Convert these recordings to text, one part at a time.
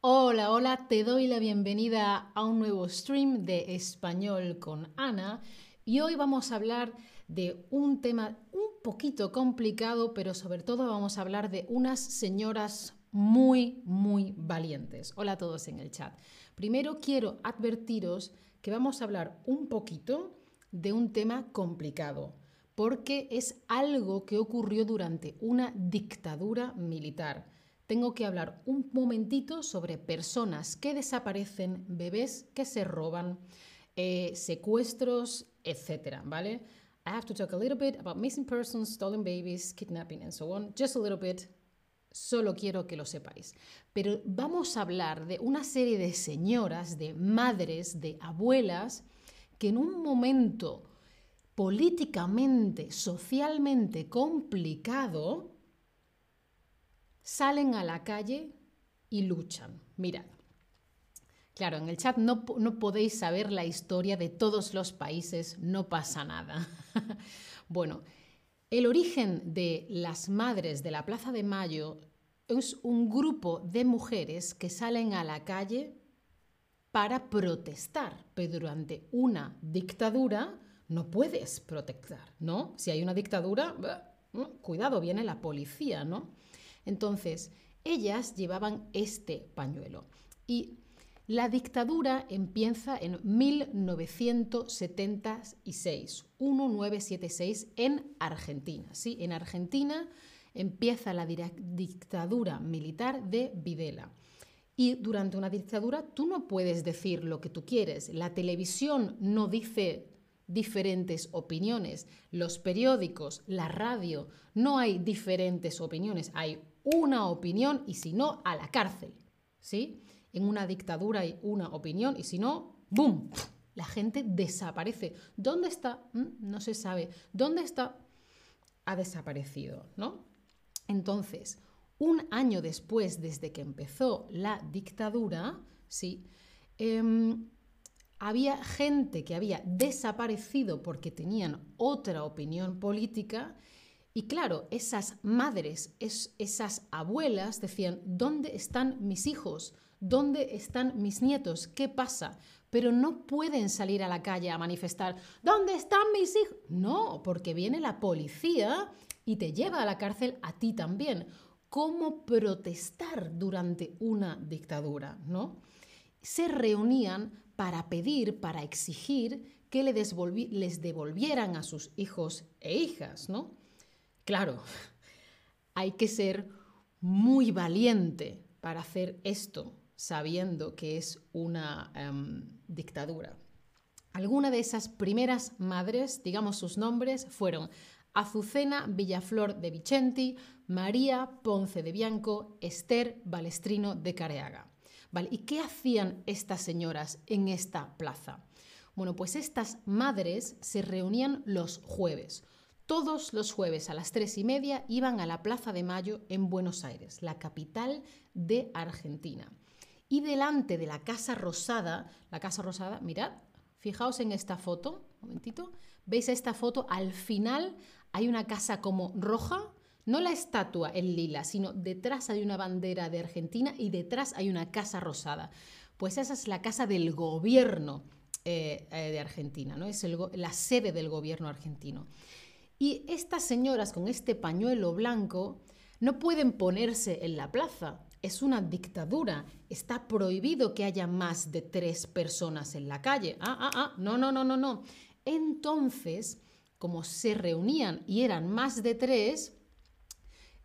Hola, hola, te doy la bienvenida a un nuevo stream de español con Ana y hoy vamos a hablar de un tema un poquito complicado, pero sobre todo vamos a hablar de unas señoras muy, muy valientes. Hola a todos en el chat. Primero quiero advertiros que vamos a hablar un poquito de un tema complicado, porque es algo que ocurrió durante una dictadura militar tengo que hablar un momentito sobre personas que desaparecen, bebés que se roban, eh, secuestros, etc. ¿Vale? I have to talk a little bit about missing persons, stolen babies, kidnapping and so on. Just a little bit. Solo quiero que lo sepáis. Pero vamos a hablar de una serie de señoras, de madres, de abuelas, que en un momento políticamente, socialmente complicado, salen a la calle y luchan. Mirad. Claro, en el chat no, no, podéis saber la historia de todos los países, no pasa nada. bueno, el origen de las madres de la Plaza de Mayo es un grupo de mujeres que salen a la calle para protestar, pero durante una dictadura no puedes protestar, ¿no? Si hay una dictadura, cuidado, viene la policía, ¿no? Entonces, ellas llevaban este pañuelo. Y la dictadura empieza en 1976, 1976 en Argentina. ¿sí? En Argentina empieza la dictadura militar de Videla. Y durante una dictadura tú no puedes decir lo que tú quieres. La televisión no dice diferentes opiniones. Los periódicos, la radio, no hay diferentes opiniones. Hay una opinión y si no, a la cárcel. ¿Sí? En una dictadura hay una opinión y si no, ¡boom! La gente desaparece. ¿Dónde está? Mm, no se sabe. ¿Dónde está? Ha desaparecido, ¿no? Entonces, un año después, desde que empezó la dictadura, ¿sí? Em, había gente que había desaparecido porque tenían otra opinión política y claro, esas madres, esas abuelas decían, ¿dónde están mis hijos? ¿Dónde están mis nietos? ¿Qué pasa? Pero no pueden salir a la calle a manifestar, ¿dónde están mis hijos? No, porque viene la policía y te lleva a la cárcel a ti también. ¿Cómo protestar durante una dictadura? ¿no? Se reunían para pedir, para exigir que les devolvieran a sus hijos e hijas, ¿no? Claro, hay que ser muy valiente para hacer esto, sabiendo que es una em, dictadura. Algunas de esas primeras madres, digamos sus nombres, fueron Azucena Villaflor de Vicenti, María Ponce de Bianco, Esther Balestrino de Careaga. ¿Y qué hacían estas señoras en esta plaza? Bueno, pues estas madres se reunían los jueves. Todos los jueves a las tres y media iban a la Plaza de Mayo en Buenos Aires, la capital de Argentina. Y delante de la Casa Rosada, la Casa Rosada, mirad, fijaos en esta foto, un momentito, ¿veis esta foto? Al final hay una casa como roja, no la estatua en lila, sino detrás hay una bandera de Argentina y detrás hay una casa rosada. Pues esa es la casa del gobierno eh, eh, de Argentina, ¿no? es la sede del gobierno argentino. Y estas señoras con este pañuelo blanco no pueden ponerse en la plaza. Es una dictadura. Está prohibido que haya más de tres personas en la calle. Ah, ah, ah. No, no, no, no, no. Entonces, como se reunían y eran más de tres,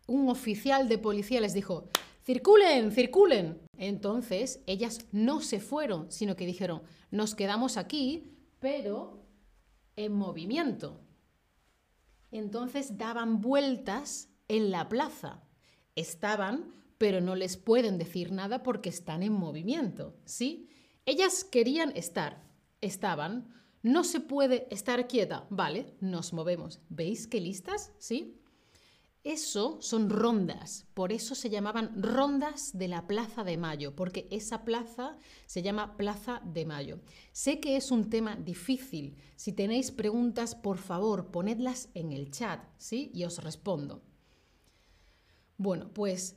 un oficial de policía les dijo, circulen, circulen. Entonces, ellas no se fueron, sino que dijeron, nos quedamos aquí, pero en movimiento entonces daban vueltas en la plaza. Estaban, pero no les pueden decir nada porque están en movimiento, ¿sí? Ellas querían estar, estaban, no se puede estar quieta, vale, nos movemos. ¿Veis qué listas? ¿Sí? Eso son rondas, por eso se llamaban rondas de la Plaza de Mayo, porque esa plaza se llama Plaza de Mayo. Sé que es un tema difícil. Si tenéis preguntas, por favor, ponedlas en el chat, ¿sí? Y os respondo. Bueno, pues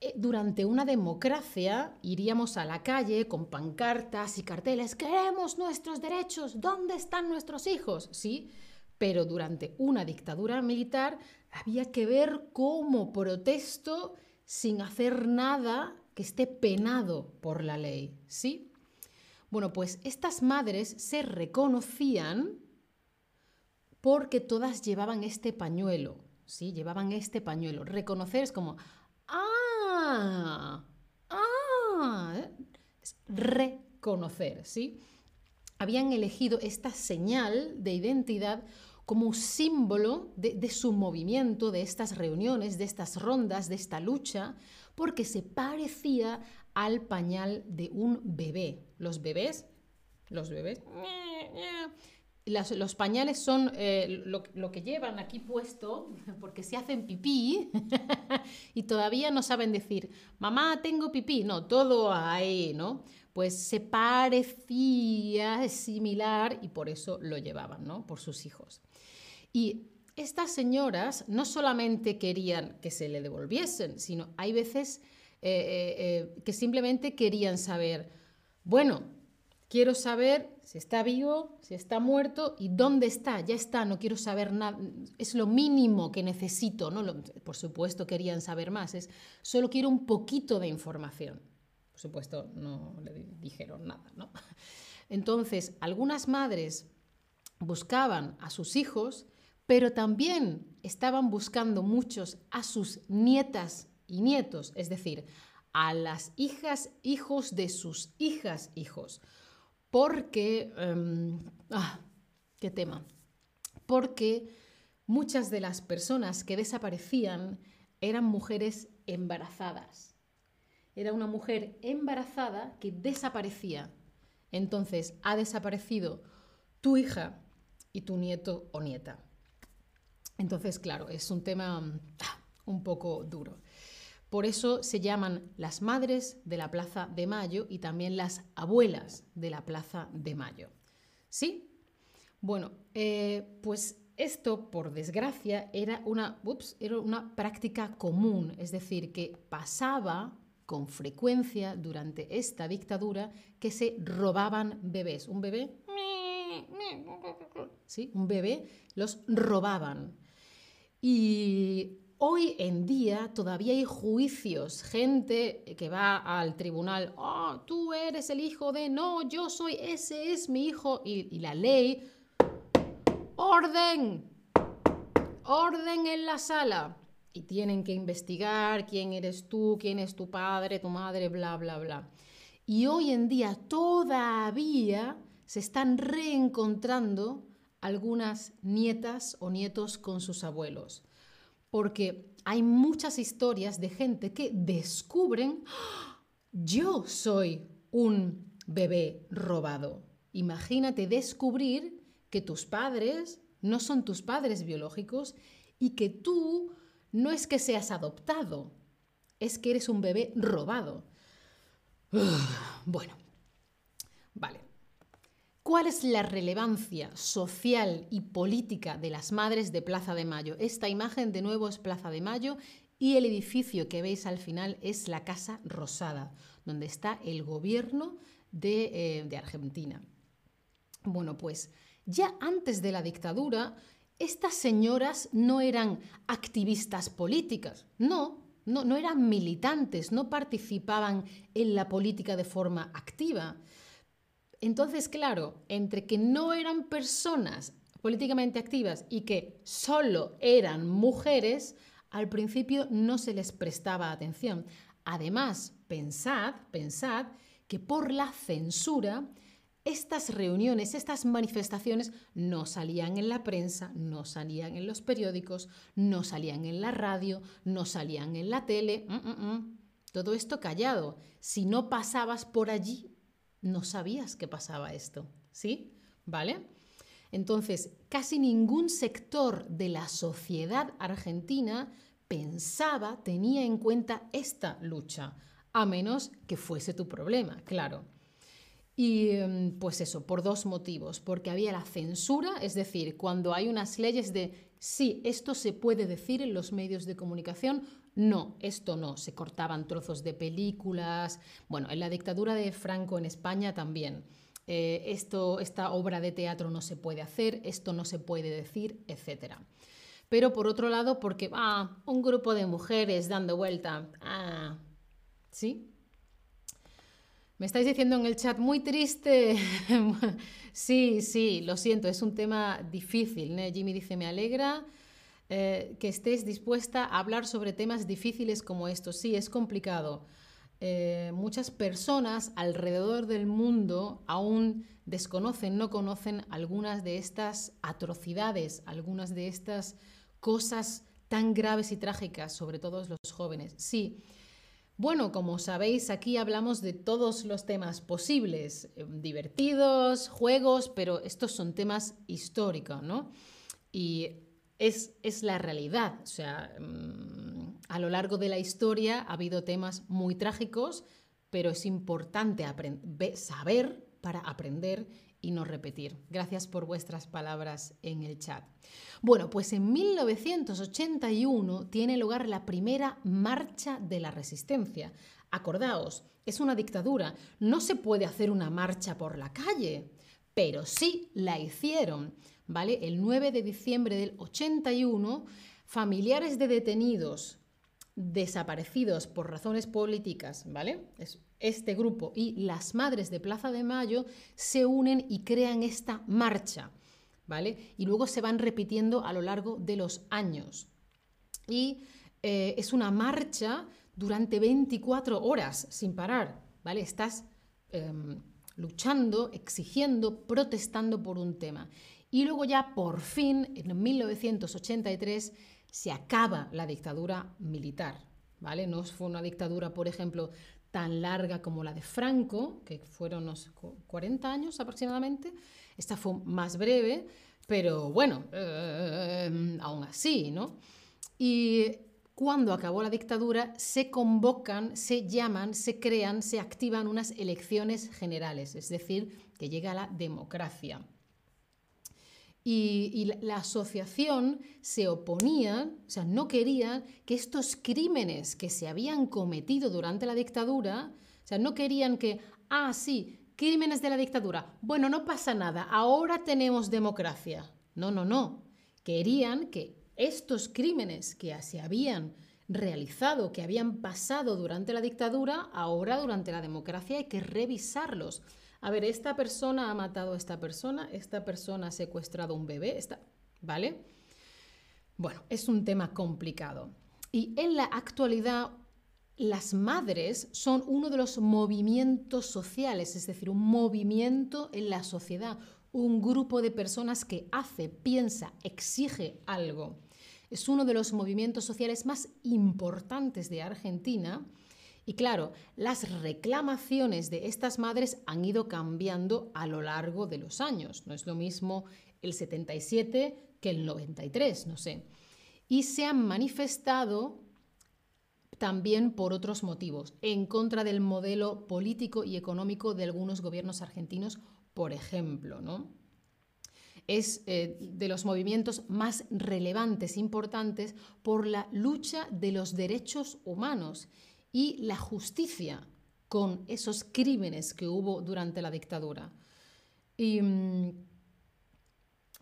eh, durante una democracia iríamos a la calle con pancartas y carteles, queremos nuestros derechos, ¿dónde están nuestros hijos? Sí, pero durante una dictadura militar había que ver cómo protesto sin hacer nada que esté penado por la ley, ¿sí? Bueno, pues estas madres se reconocían porque todas llevaban este pañuelo, ¿sí? Llevaban este pañuelo. Reconocer es como, ah, ah, es reconocer, ¿sí? Habían elegido esta señal de identidad como símbolo de, su movimiento, de estas reuniones, de estas rondas, de esta lucha, porque se parecía al pañal de un bebé. Los bebés, los bebés, los pañales son eh, lo, que llevan aquí puesto porque se hacen pipí y todavía no saben decir, mamá, tengo pipí. No, todo ahí, ¿no? Pues se parecía similar y por eso lo llevaban, ¿no? Por sus hijos. Y estas señoras no solamente querían que se le devolviesen, sino hay veces eh, eh, que simplemente querían saber, bueno, quiero saber si está vivo, si está muerto y dónde está, ya está, no quiero saber nada, es lo mínimo que necesito, ¿no? por supuesto querían saber más, es solo quiero un poquito de información. Por supuesto no le dijeron nada, ¿no? Entonces, algunas madres buscaban a sus hijos, pero también estaban buscando muchos a sus nietas y nietos, es decir, a las hijas, hijos de sus hijas, hijos porque, em, ah, qué tema, porque muchas de las personas que desaparecían eran mujeres embarazadas. Era una mujer embarazada que desaparecía. Entonces ha desaparecido tu hija y tu nieto o nieta. Entonces, claro, es un tema ah, un poco duro. Por eso se llaman las madres de la Plaza de Mayo y también las abuelas de la Plaza de Mayo. ¿Sí? Bueno, eh, pues esto, por desgracia, era una, era una práctica común, es decir, que pasaba con frecuencia durante esta dictadura que se robaban bebés. Un bebé, ¿sí? Un bebé los robaban. Y Hoy en día todavía hay juicios, gente que va al tribunal, oh, tú eres el hijo de, no, yo soy, ese es mi hijo, y, la ley, orden, orden en la sala. Y tienen que investigar quién eres tú, quién es tu padre, tu madre, bla, bla, bla. Y hoy en día todavía se están reencontrando algunas nietas o nietos con sus abuelos porque hay muchas historias de gente que descubren, ¡Ah! yo soy un bebé robado. Imagínate descubrir que tus padres no son tus padres biológicos y que tú no es que seas adoptado, es que eres un bebé robado. Bueno, vale. ¿Cuál es la relevancia social y política de las madres de Plaza de Mayo? Esta imagen de nuevo es Plaza de Mayo y el edificio que veis al final es la Casa Rosada, donde está el gobierno de, eh, Argentina. Bueno, pues ya antes de la dictadura, estas señoras no eran activistas políticas, no, no, no eran militantes, no participaban en la política de forma activa. Entonces, claro, entre que no eran personas políticamente activas y que solo eran mujeres, al principio no se les prestaba atención. Además, pensad, pensad que por la censura estas reuniones, estas manifestaciones no salían en la prensa, no salían en los periódicos, no salían en la radio, no salían en la tele. Mm, mm, mm. Todo esto callado. Si no pasabas por allí, no sabías que pasaba esto, ¿sí? ¿Vale? Entonces, casi ningún sector de la sociedad argentina pensaba, tenía en cuenta esta lucha, a menos que fuese tu problema, claro. Y em, pues eso, por dos motivos. Porque había la censura, es decir, cuando hay unas leyes de Sí, esto se puede decir en los medios de comunicación. No, esto no. Se cortaban trozos de películas. Bueno, en la dictadura de Franco en España también. Eh, esto, esta obra de teatro no se puede hacer, esto no se puede decir, etc. Pero por otro lado, porque, ah, un grupo de mujeres dando vuelta, ah, ¿sí? Me estáis diciendo en el chat, muy triste. sí, sí, lo siento, es un tema difícil. Jimmy dice, me alegra eh, que estés dispuesta a hablar sobre temas difíciles como estos. Sí, es complicado. Eh, muchas personas alrededor del mundo aún desconocen, no conocen algunas de estas atrocidades, algunas de estas cosas tan graves y trágicas, sobre todo los jóvenes. Sí, bueno, como sabéis, aquí hablamos de todos los temas posibles, eh, divertidos, juegos, pero estos son temas históricos, ¿no? Y es, es la realidad, o sea, mm, a lo largo de la historia ha habido temas muy trágicos, pero es importante saber para aprender y no repetir. Gracias por vuestras palabras en el chat. Bueno, pues en 1981 tiene lugar la primera marcha de la resistencia. Acordaos, es una dictadura, no se puede hacer una marcha por la calle, pero sí la hicieron, ¿vale? El 9 de diciembre del 81, familiares de detenidos desaparecidos por razones políticas, ¿vale? este grupo y las madres de Plaza de Mayo se unen y crean esta marcha, ¿vale? Y luego se van repitiendo a lo largo de los años. Y eh, es una marcha durante 24 horas sin parar, ¿vale? Estás em, luchando, exigiendo, protestando por un tema. Y luego ya por fin, en 1983, se acaba la dictadura militar. ¿Vale? No fue una dictadura, por ejemplo, tan larga como la de Franco, que fueron unos 40 años aproximadamente. Esta fue más breve, pero bueno, eh, aún así, ¿no? Y cuando acabó la dictadura, se convocan, se llaman, se crean, se activan unas elecciones generales, es decir, que llega la democracia y, la, asociación se oponía, o sea, no querían que estos crímenes que se habían cometido durante la dictadura, o sea, no querían que, ah, sí, crímenes de la dictadura, bueno, no pasa nada, ahora tenemos democracia. No, no, no. Querían que estos crímenes que se habían realizado, que habían pasado durante la dictadura, ahora durante la democracia hay que revisarlos a ver, esta persona ha matado a esta persona, esta persona ha secuestrado un bebé, ¿vale? Bueno, es un tema complicado. Y en la actualidad, las madres son uno de los movimientos sociales, es decir, un movimiento en la sociedad, un grupo de personas que hace, piensa, exige algo. Es uno de los movimientos sociales más importantes de Argentina y claro, las reclamaciones de estas madres han ido cambiando a lo largo de los años. No es lo mismo el 77 que el 93, no sé. Y se han manifestado también por otros motivos, en contra del modelo político y económico de algunos gobiernos argentinos, por ejemplo, ¿no? es eh, de los movimientos más relevantes, importantes, por la lucha de los derechos humanos y la justicia con esos crímenes que hubo durante la dictadura. Y mm,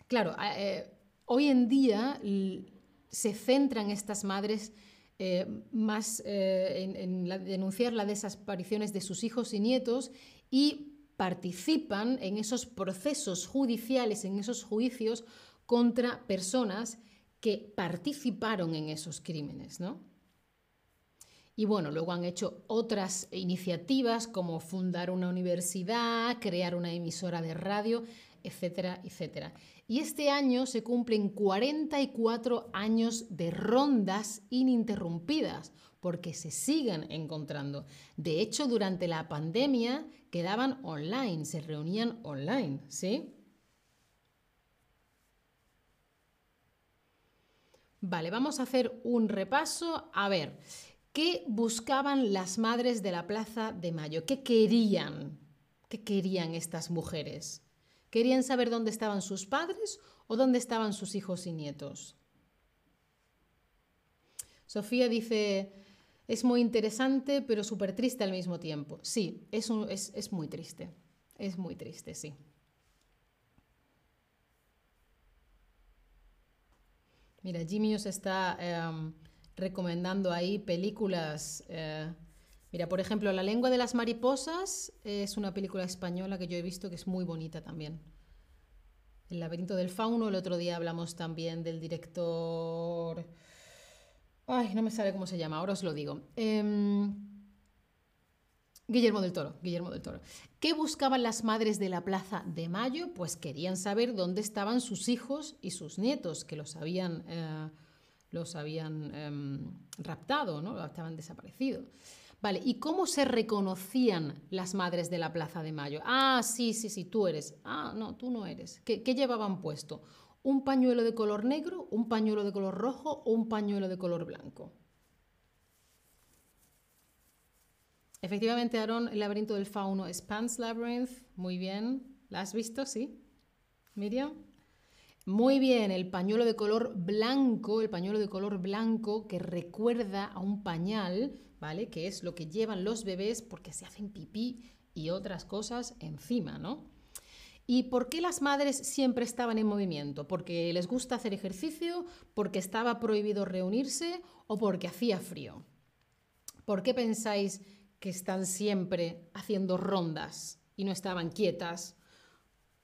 claro, eh, hoy en día se centran estas madres eh, más eh, en, denunciar las desapariciones de sus hijos y nietos y participan en esos procesos judiciales, en esos juicios contra personas que participaron en esos crímenes, ¿no? Y bueno, luego han hecho otras iniciativas como fundar una universidad, crear una emisora de radio, etcétera, etcétera. Y este año se cumplen 44 años de rondas ininterrumpidas, porque se siguen encontrando. De hecho, durante la pandemia quedaban online, se reunían online, ¿sí? Vale, vamos a hacer un repaso. A ver, ¿Qué buscaban las madres de la Plaza de Mayo? ¿Qué querían? ¿Qué querían estas mujeres? ¿Querían saber dónde estaban sus padres o dónde estaban sus hijos y nietos? Sofía dice, es muy interesante, pero súper triste al mismo tiempo. Sí, es, es, muy triste. Es muy triste, sí. Mira, Jimmy os está em, recomendando ahí películas. Eh, mira, por ejemplo, La lengua de las mariposas es una película española que yo he visto que es muy bonita también. El laberinto del fauno, el otro día hablamos también del director... Ay, no me sabe cómo se llama, ahora os lo digo. Em, Guillermo del Toro, Guillermo del Toro. ¿Qué buscaban las madres de la Plaza de Mayo? Pues querían saber dónde estaban sus hijos y sus nietos, que los habían, eh, los habían em, raptado, ¿no? Estaban desaparecidos. Vale, ¿y cómo se reconocían las madres de la Plaza de Mayo? Ah, sí, sí, sí, tú eres. Ah, no, tú no eres. ¿Qué, llevaban puesto? ¿Un pañuelo de color negro, un pañuelo de color rojo o un pañuelo de color blanco? Efectivamente, Aaron, el laberinto del fauno es Pan's Labyrinth. Muy bien. ¿La has visto? Sí. Miriam. Muy bien, el pañuelo de color blanco, el pañuelo de color blanco que recuerda a un pañal, ¿vale? Que es lo que llevan los bebés porque se hacen pipí y otras cosas encima, ¿no? ¿Y por qué las madres siempre estaban en movimiento? ¿Porque les gusta hacer ejercicio? ¿Porque estaba prohibido reunirse? ¿O porque hacía frío? ¿Por qué pensáis que están siempre haciendo rondas y no estaban quietas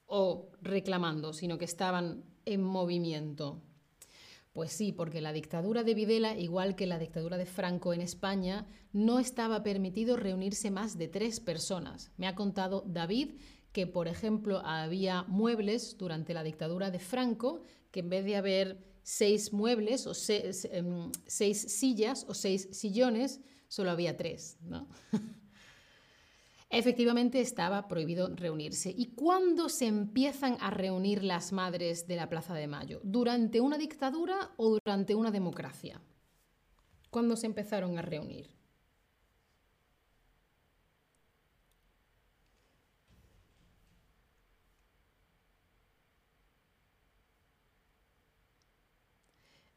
o reclamando, sino que estaban en movimiento. Pues sí, porque la dictadura de Videla, igual que la dictadura de Franco en España, no estaba permitido reunirse más de tres personas. Me ha contado David que, por ejemplo, había muebles durante la dictadura de Franco, que en vez de haber seis muebles o seis, em, seis sillas o seis sillones, solo había tres. ¿no? Efectivamente estaba prohibido reunirse. ¿Y cuándo se empiezan a reunir las madres de la Plaza de Mayo? ¿Durante una dictadura o durante una democracia? ¿Cuándo se empezaron a reunir?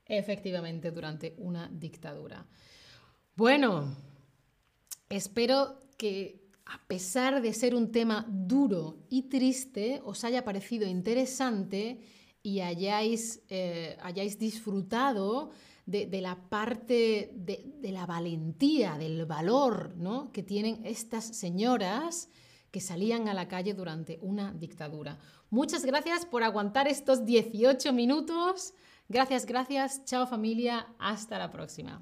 Efectivamente, durante una dictadura. Bueno, espero que a pesar de ser un tema duro y triste, os haya parecido interesante y hayáis, eh, hayáis disfrutado de, la parte de, la valentía, del valor ¿no? que tienen estas señoras que salían a la calle durante una dictadura. Muchas gracias por aguantar estos 18 minutos. Gracias, gracias. Chao familia. Hasta la próxima.